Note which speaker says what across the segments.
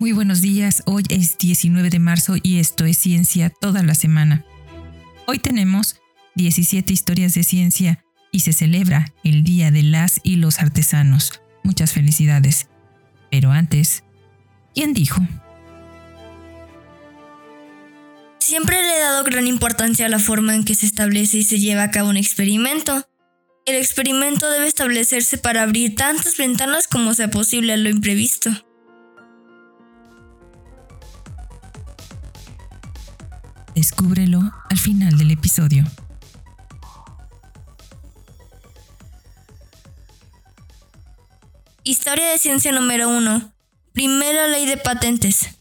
Speaker 1: Muy buenos días, hoy es 19 de marzo y esto es Ciencia toda la semana. Hoy tenemos 17 historias de ciencia y se celebra el Día de las y los Artesanos. Muchas felicidades. Pero antes, ¿quién dijo?
Speaker 2: Siempre le he dado gran importancia a la forma en que se establece y se lleva a cabo un experimento. El experimento debe establecerse para abrir tantas ventanas como sea posible a lo imprevisto.
Speaker 1: Descúbrelo al final del episodio.
Speaker 2: Historia de ciencia número 1. Primera ley de patentes.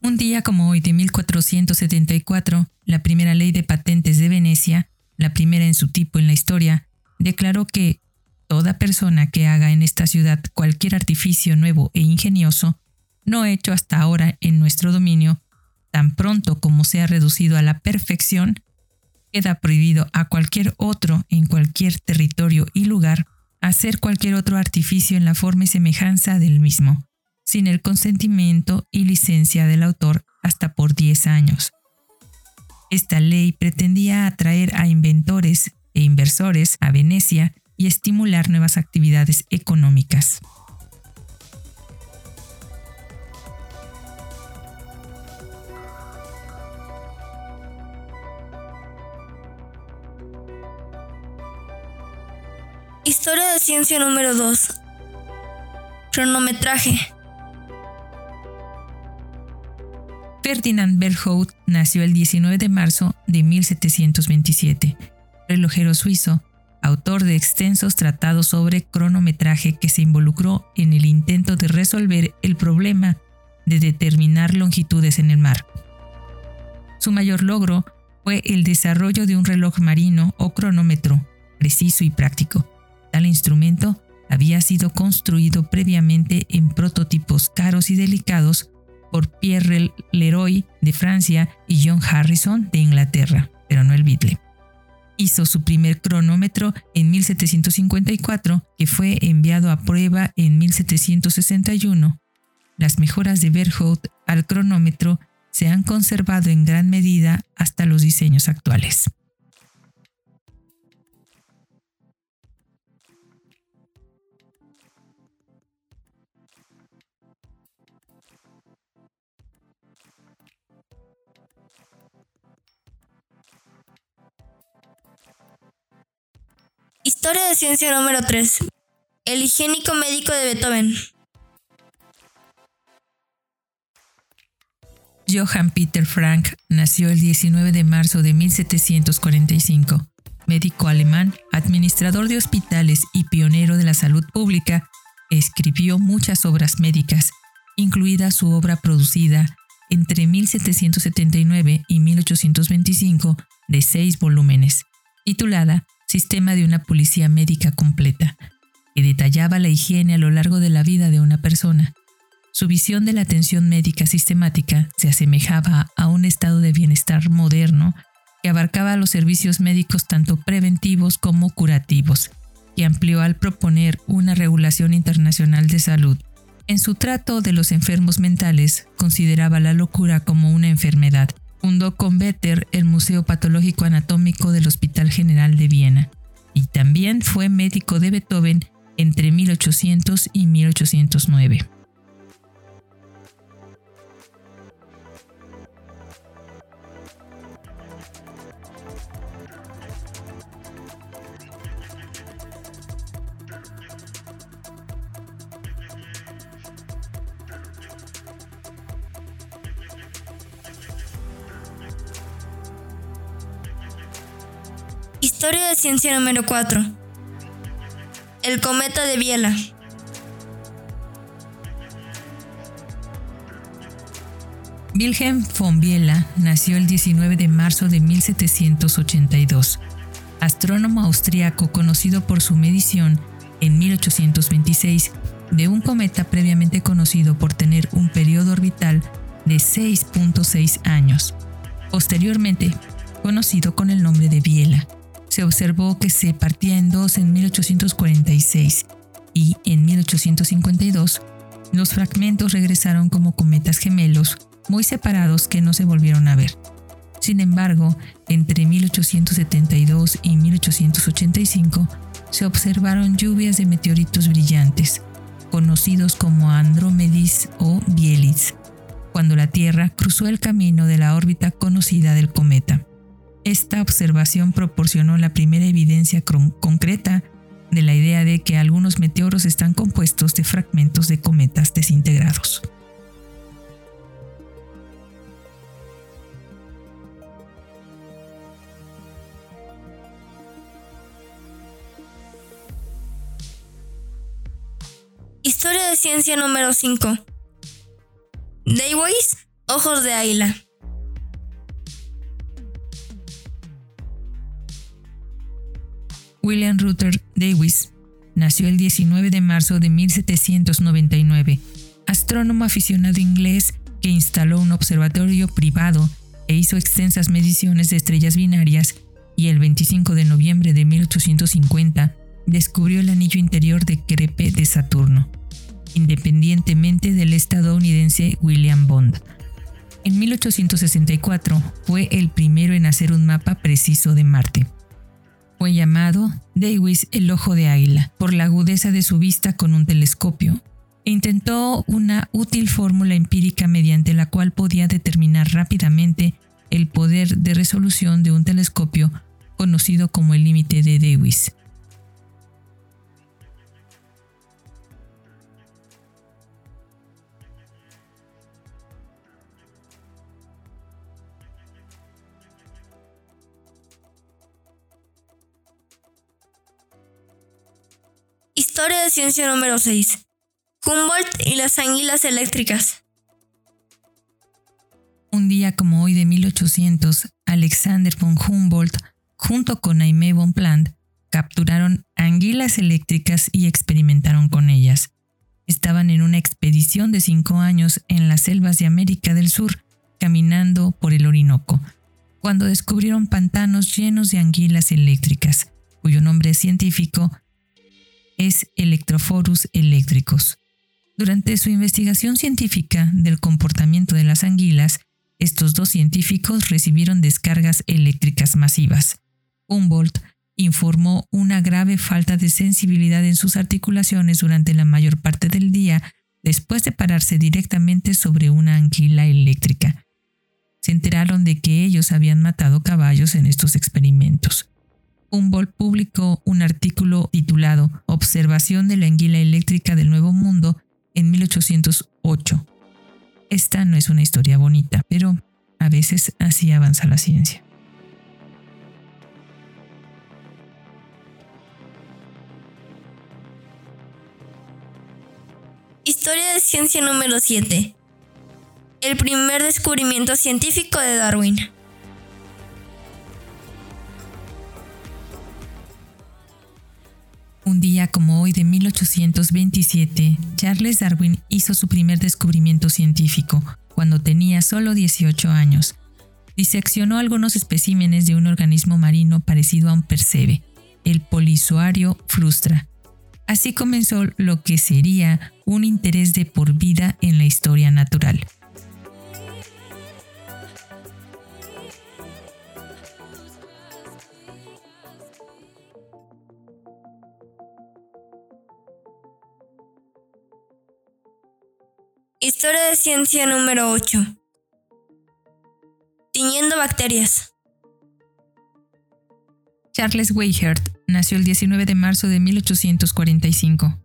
Speaker 1: Un día como hoy de 1474, la primera ley de patentes de Venecia, la primera en su tipo en la historia, declaró que toda persona que haga en esta ciudad cualquier artificio nuevo e ingenioso, no hecho hasta ahora en nuestro dominio, tan pronto como sea reducido a la perfección, queda prohibido a cualquier otro en cualquier territorio y lugar hacer cualquier otro artificio en la forma y semejanza del mismo, sin el consentimiento y licencia del autor hasta por 10 años. Esta ley pretendía atraer a inventores e inversores a Venecia y estimular nuevas actividades económicas.
Speaker 2: Historia de ciencia número 2. Cronometraje.
Speaker 1: Ferdinand Berthold nació el 19 de marzo de 1727, relojero suizo, autor de extensos tratados sobre cronometraje que se involucró en el intento de resolver el problema de determinar longitudes en el mar. Su mayor logro fue el desarrollo de un reloj marino o cronómetro preciso y práctico. Tal instrumento había sido construido previamente en prototipos caros y delicados por Pierre Leroy de Francia y John Harrison de Inglaterra, pero no el Beatle. Hizo su primer cronómetro en 1754, que fue enviado a prueba en 1761. Las mejoras de Berthold al cronómetro se han conservado en gran medida hasta los diseños actuales.
Speaker 2: Historia de ciencia número 3. El higiénico médico de Beethoven.
Speaker 1: Johann Peter Frank nació el 19 de marzo de 1745. Médico alemán, administrador de hospitales y pionero de la salud pública, escribió muchas obras médicas, incluida su obra producida entre 1779 y 1825 de seis volúmenes, titulada sistema de una policía médica completa, que detallaba la higiene a lo largo de la vida de una persona. Su visión de la atención médica sistemática se asemejaba a un estado de bienestar moderno que abarcaba los servicios médicos tanto preventivos como curativos, y amplió al proponer una regulación internacional de salud. En su trato de los enfermos mentales, consideraba la locura como una enfermedad Fundó con Better el Museo Patológico Anatómico del Hospital General de Viena y también fue médico de Beethoven entre 1800 y 1809.
Speaker 2: Historia de ciencia número 4. El cometa de Biela.
Speaker 1: Wilhelm von Biela nació el 19 de marzo de 1782. Astrónomo austriaco conocido por su medición en 1826 de un cometa previamente conocido por tener un periodo orbital de 6.6 años, posteriormente conocido con el nombre de Biela se observó que se partía en dos en 1846 y en 1852 los fragmentos regresaron como cometas gemelos muy separados que no se volvieron a ver. Sin embargo, entre 1872 y 1885 se observaron lluvias de meteoritos brillantes, conocidos como Andrómedis o Bielis, cuando la Tierra cruzó el camino de la órbita conocida del cometa. Esta observación proporcionó la primera evidencia concreta de la idea de que algunos meteoros están compuestos de fragmentos de cometas desintegrados.
Speaker 2: Historia de ciencia número 5. Dayways, ojos de águila.
Speaker 1: William Ruther Davis nació el 19 de marzo de 1799, astrónomo aficionado inglés que instaló un observatorio privado e hizo extensas mediciones de estrellas binarias y el 25 de noviembre de 1850 descubrió el anillo interior de Crepe de Saturno, independientemente del estadounidense William Bond. En 1864 fue el primero en hacer un mapa preciso de Marte. Fue llamado Davis el ojo de águila por la agudeza de su vista con un telescopio intentó una útil fórmula empírica mediante la cual podía determinar rápidamente el poder de resolución de un telescopio conocido como el límite de Davis.
Speaker 2: Historia de ciencia número 6. Humboldt y las anguilas eléctricas.
Speaker 1: Un día como hoy de 1800, Alexander von Humboldt, junto con Aimé von Plant, capturaron anguilas eléctricas y experimentaron con ellas. Estaban en una expedición de cinco años en las selvas de América del Sur, caminando por el Orinoco, cuando descubrieron pantanos llenos de anguilas eléctricas, cuyo nombre científico es Electrophorus eléctricos. Durante su investigación científica del comportamiento de las anguilas, estos dos científicos recibieron descargas eléctricas masivas. Humboldt informó una grave falta de sensibilidad en sus articulaciones durante la mayor parte del día después de pararse directamente sobre una anguila eléctrica. Se enteraron de que ellos habían matado caballos en estos experimentos. Humboldt publicó un artículo titulado Observación de la anguila eléctrica del Nuevo Mundo en 1808. Esta no es una historia bonita, pero a veces así avanza la ciencia.
Speaker 2: Historia de ciencia número 7. El primer descubrimiento científico de Darwin.
Speaker 1: Un día como hoy de 1827, Charles Darwin hizo su primer descubrimiento científico, cuando tenía solo 18 años. Diseccionó algunos especímenes de un organismo marino parecido a un percebe, el polizoario frustra. Así comenzó lo que sería un interés de por vida en la historia natural.
Speaker 2: Historia de ciencia número 8. Tiñendo bacterias.
Speaker 1: Charles Weihert nació el 19 de marzo de 1845.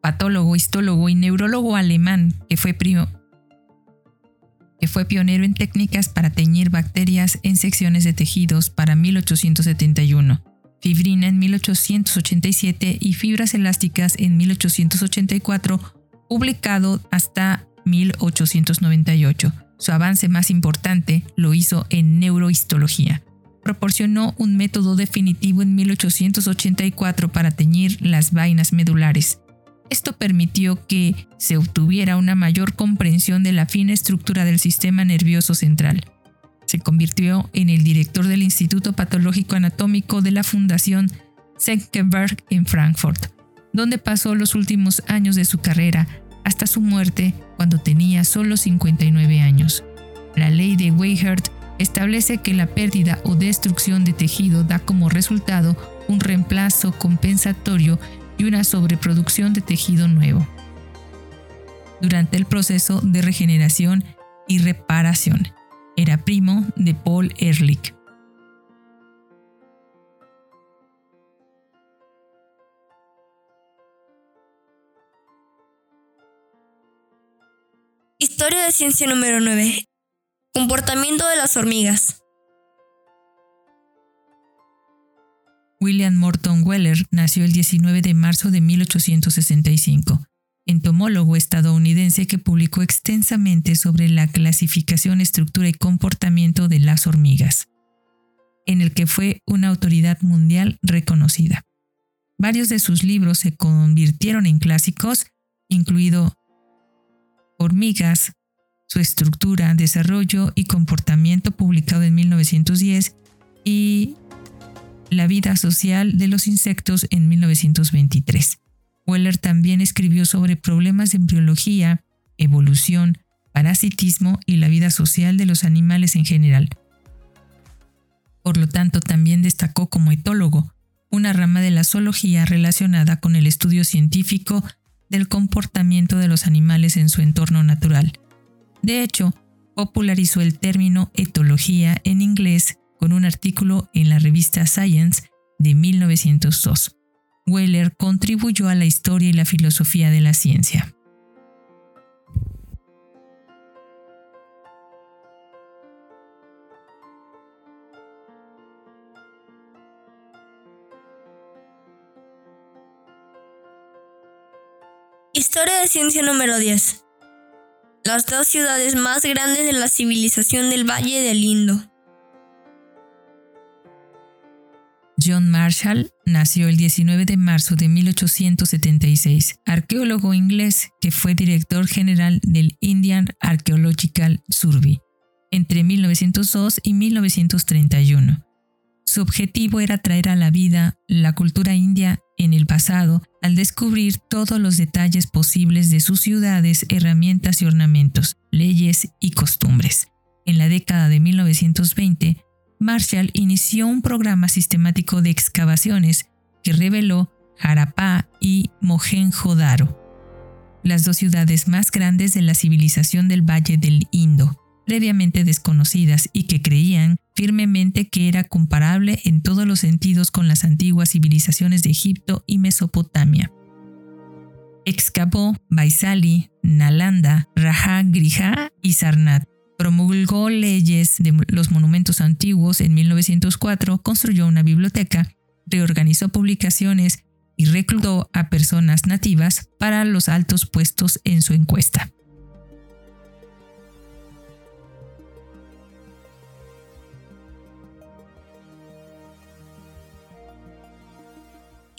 Speaker 1: Patólogo, histólogo y neurólogo alemán que fue, que fue pionero en técnicas para teñir bacterias en secciones de tejidos para 1871, fibrina en 1887 y fibras elásticas en 1884 publicado hasta 1898. Su avance más importante lo hizo en neurohistología. Proporcionó un método definitivo en 1884 para teñir las vainas medulares. Esto permitió que se obtuviera una mayor comprensión de la fina estructura del sistema nervioso central. Se convirtió en el director del Instituto Patológico Anatómico de la Fundación Senckenberg en Frankfurt donde pasó los últimos años de su carrera hasta su muerte cuando tenía solo 59 años. La ley de Weihert establece que la pérdida o destrucción de tejido da como resultado un reemplazo compensatorio y una sobreproducción de tejido nuevo. Durante el proceso de regeneración y reparación, era primo de Paul Ehrlich.
Speaker 2: Historia de ciencia número 9. Comportamiento de las hormigas.
Speaker 1: William Morton Weller nació el 19 de marzo de 1865, entomólogo estadounidense que publicó extensamente sobre la clasificación, estructura y comportamiento de las hormigas, en el que fue una autoridad mundial reconocida. Varios de sus libros se convirtieron en clásicos, incluido Hormigas, su estructura, desarrollo y comportamiento publicado en 1910 y La vida social de los insectos en 1923. Weller también escribió sobre problemas de embriología, evolución, parasitismo y la vida social de los animales en general. Por lo tanto, también destacó como etólogo, una rama de la zoología relacionada con el estudio científico del comportamiento de los animales en su entorno natural de hecho, popularizó el término etología en inglés con un artículo en la revista Science de 1902. Weller contribuyó a la historia y la filosofía de la ciencia.
Speaker 2: Historia de ciencia número 10 las dos ciudades más grandes de la civilización del Valle del Indo.
Speaker 1: John Marshall nació el 19 de marzo de 1876, arqueólogo inglés que fue director general del Indian Archaeological Survey entre 1902 y 1931. Su objetivo era traer a la vida la cultura india en el pasado al descubrir todos los detalles posibles de sus ciudades, herramientas y ornamentos, leyes y costumbres. En la década de 1920, Marshall inició un programa sistemático de excavaciones que reveló Harappa y Mohenjo-Daro, las dos ciudades más grandes de la civilización del Valle del Indo, previamente desconocidas y que creían firmemente que era comparable en todos los sentidos con las antiguas civilizaciones de Egipto y Mesopotamia. Excavó Baisali, Nalanda, Raja Griha y Sarnath. Promulgó leyes de los monumentos antiguos en 1904, construyó una biblioteca, reorganizó publicaciones y reclutó a personas nativas para los altos puestos en su encuesta.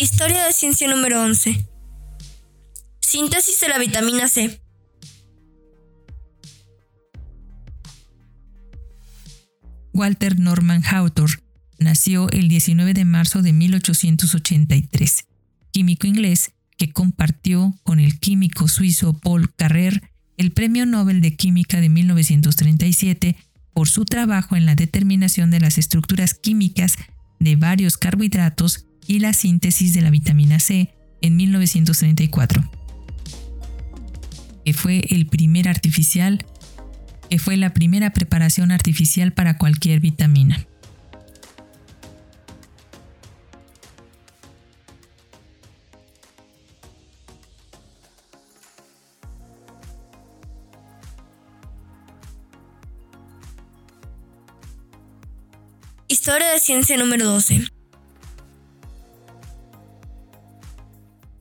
Speaker 2: Historia de ciencia número 11. Síntesis de la vitamina C.
Speaker 1: Walter Norman Hawthorne nació el 19 de marzo de 1883, químico inglés que compartió con el químico suizo Paul Carrer el Premio Nobel de Química de 1937 por su trabajo en la determinación de las estructuras químicas de varios carbohidratos y la síntesis de la vitamina C en 1934, que fue el primer artificial, que fue la primera preparación artificial para cualquier vitamina.
Speaker 2: Historia de ciencia número 12.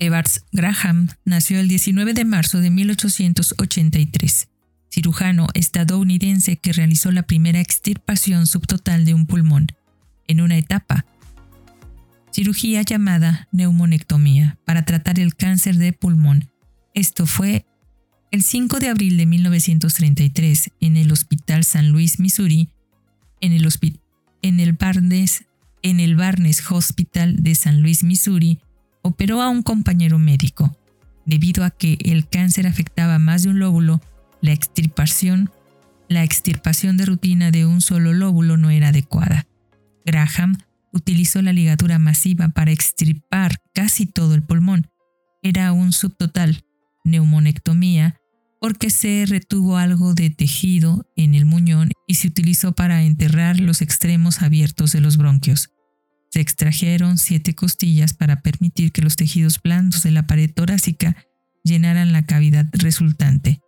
Speaker 1: Evars Graham nació el 19 de marzo de 1883, cirujano estadounidense que realizó la primera extirpación subtotal de un pulmón, en una etapa, cirugía llamada neumonectomía, para tratar el cáncer de pulmón. Esto fue el 5 de abril de 1933 en el Hospital San Luis, Missouri, en el, en el Barnes, en el Barnes Hospital de San Luis, Missouri, operó a un compañero médico. Debido a que el cáncer afectaba más de un lóbulo, la extirpación, la extirpación de rutina de un solo lóbulo no era adecuada. Graham utilizó la ligadura masiva para extirpar casi todo el pulmón. Era un subtotal, neumonectomía, porque se retuvo algo de tejido en el muñón y se utilizó para enterrar los extremos abiertos de los bronquios. Se extrajeron siete costillas para permitir que los tejidos blandos de la pared torácica llenaran la cavidad resultante.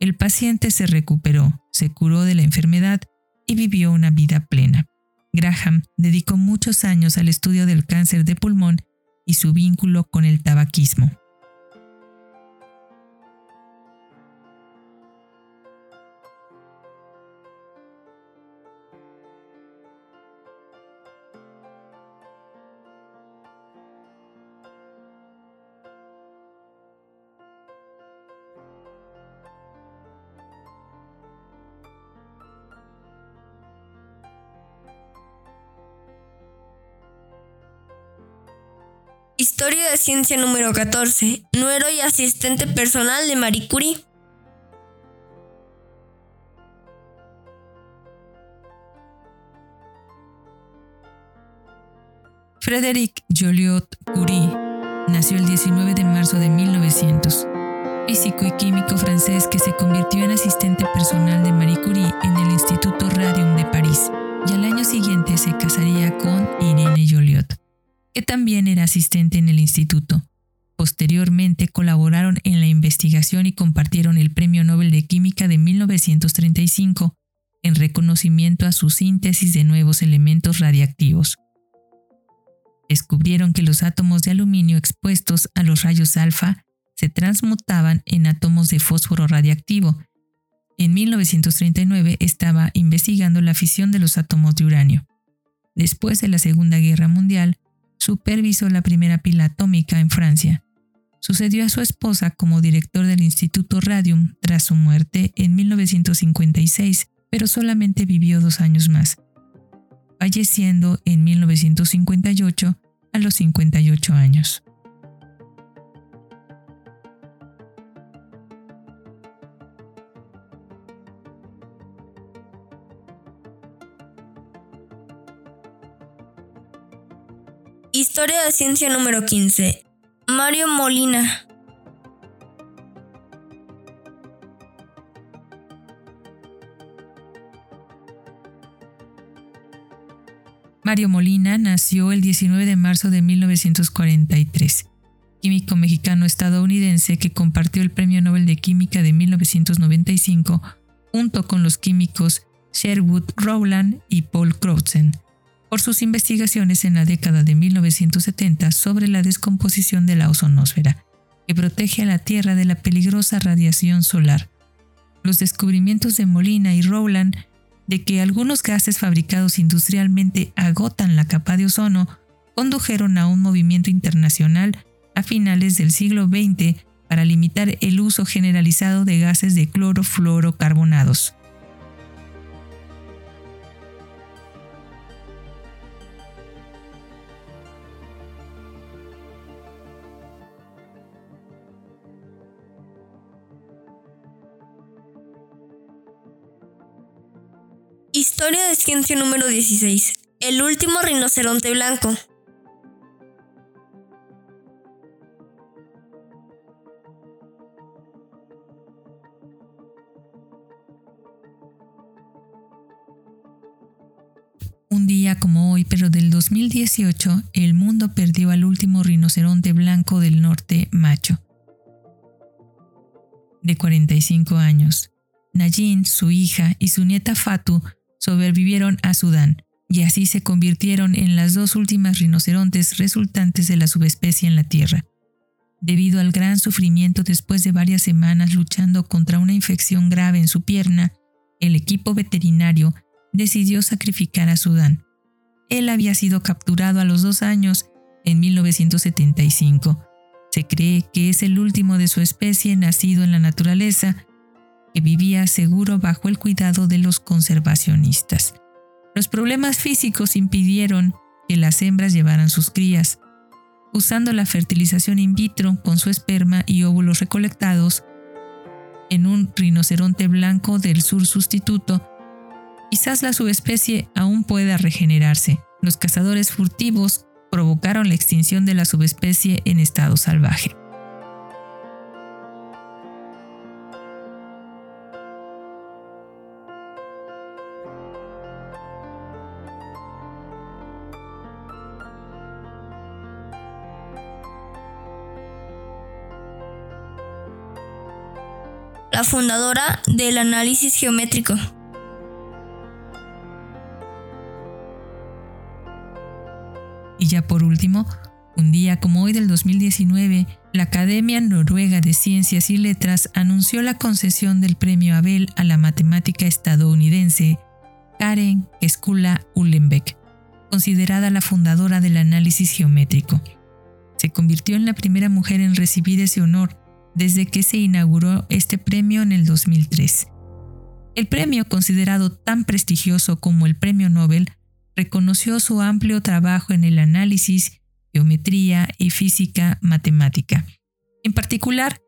Speaker 1: El paciente se recuperó, se curó de la enfermedad y vivió una vida plena. Graham dedicó muchos años al estudio del cáncer de pulmón y su vínculo con el tabaquismo.
Speaker 2: Historia de ciencia número 14. Nuero y asistente personal de Marie Curie.
Speaker 1: Frédéric Joliot Curie nació el 19 de marzo de 1900, físico y químico francés que se convirtió en asistente personal de Marie Curie en el Instituto Radium de París y al año siguiente se casaría con Irene Joliot que también era asistente en el instituto. Posteriormente colaboraron en la investigación y compartieron el Premio Nobel de Química de 1935 en reconocimiento a su síntesis de nuevos elementos radiactivos. Descubrieron que los átomos de aluminio expuestos a los rayos alfa se transmutaban en átomos de fósforo radiactivo. En 1939 estaba investigando la fisión de los átomos de uranio. Después de la Segunda Guerra Mundial, supervisó la primera pila atómica en Francia. Sucedió a su esposa como director del Instituto Radium tras su muerte en 1956, pero solamente vivió dos años más, falleciendo en 1958 a los 58 años.
Speaker 2: Historia de ciencia número 15. Mario Molina.
Speaker 1: Mario Molina nació el 19 de marzo de 1943, químico mexicano-estadounidense que compartió el Premio Nobel de Química de 1995 junto con los químicos Sherwood Rowland y Paul Crutzen por sus investigaciones en la década de 1970 sobre la descomposición de la ozonosfera, que protege a la Tierra de la peligrosa radiación solar. Los descubrimientos de Molina y Rowland de que algunos gases fabricados industrialmente agotan la capa de ozono condujeron a un movimiento internacional a finales del siglo XX para limitar el uso generalizado de gases de clorofluorocarbonados.
Speaker 2: Historia de ciencia número 16. El último rinoceronte blanco.
Speaker 1: Un día como hoy, pero del 2018, el mundo perdió al último rinoceronte blanco del norte macho, de 45 años. Najin, su hija, y su nieta Fatu sobrevivieron a Sudán y así se convirtieron en las dos últimas rinocerontes resultantes de la subespecie en la Tierra. Debido al gran sufrimiento después de varias semanas luchando contra una infección grave en su pierna, el equipo veterinario decidió sacrificar a Sudán. Él había sido capturado a los dos años, en 1975. Se cree que es el último de su especie nacido en la naturaleza que vivía seguro bajo el cuidado de los conservacionistas. Los problemas físicos impidieron que las hembras llevaran sus crías. usando la fertilización in vitro con su esperma y óvulos recolectados en un rinoceronte blanco del sur sustituto, quizás la subespecie aún pueda regenerarse. Los cazadores furtivos provocaron la extinción de la subespecie en estado salvaje.
Speaker 2: Fundadora del análisis geométrico.
Speaker 1: Y ya por último, un día como hoy del 2019, la Academia Noruega de Ciencias y Letras anunció la concesión del premio Abel a la matemática estadounidense Karen Skula Ullenbeck, considerada la fundadora del análisis geométrico. Se convirtió en la primera mujer en recibir ese honor desde que se inauguró este premio en el 2003. El premio, considerado tan prestigioso como el Premio Nobel, reconoció su amplio trabajo en el análisis, geometría y física matemática. En particular,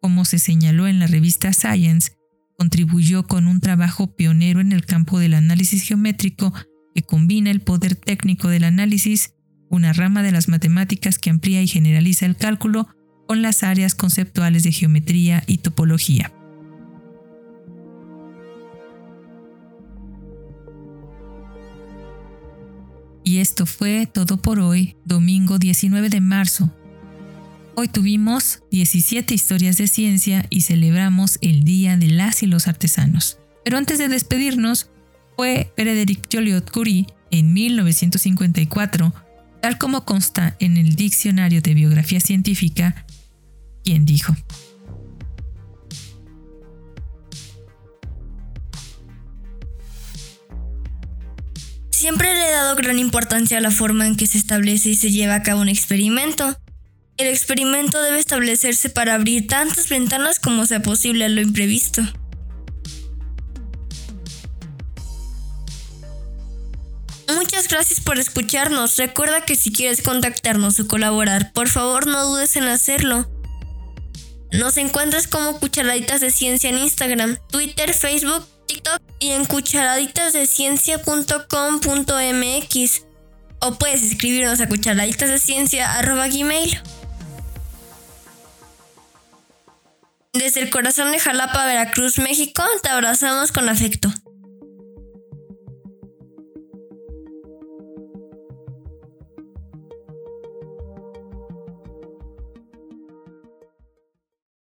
Speaker 1: como se señaló en la revista Science, contribuyó con un trabajo pionero en el campo del análisis geométrico que combina el poder técnico del análisis, una rama de las matemáticas que amplía y generaliza el cálculo, con las áreas conceptuales de geometría y topología. Y esto fue todo por hoy, domingo 19 de marzo. Hoy tuvimos 17 historias de ciencia y celebramos el Día de las y los Artesanos. Pero antes de despedirnos, fue Frédéric Joliot-Curie en 1954, tal como consta en el Diccionario de Biografía Científica, quien dijo,
Speaker 2: Siempre le he dado gran importancia a la forma en que se establece y se lleva a cabo un experimento. El experimento debe establecerse para abrir tantas ventanas como sea posible a lo imprevisto. Muchas gracias por escucharnos. Recuerda que si quieres contactarnos o colaborar, por favor no dudes en hacerlo. Nos encuentras como Cucharaditas de Ciencia en Instagram, Twitter, Facebook, TikTok y en cucharaditasdeciencia.com.mx o puedes escribirnos a cucharaditasdeciencia.gmail. Desde el corazón de Jalapa, Veracruz, México, te abrazamos con afecto.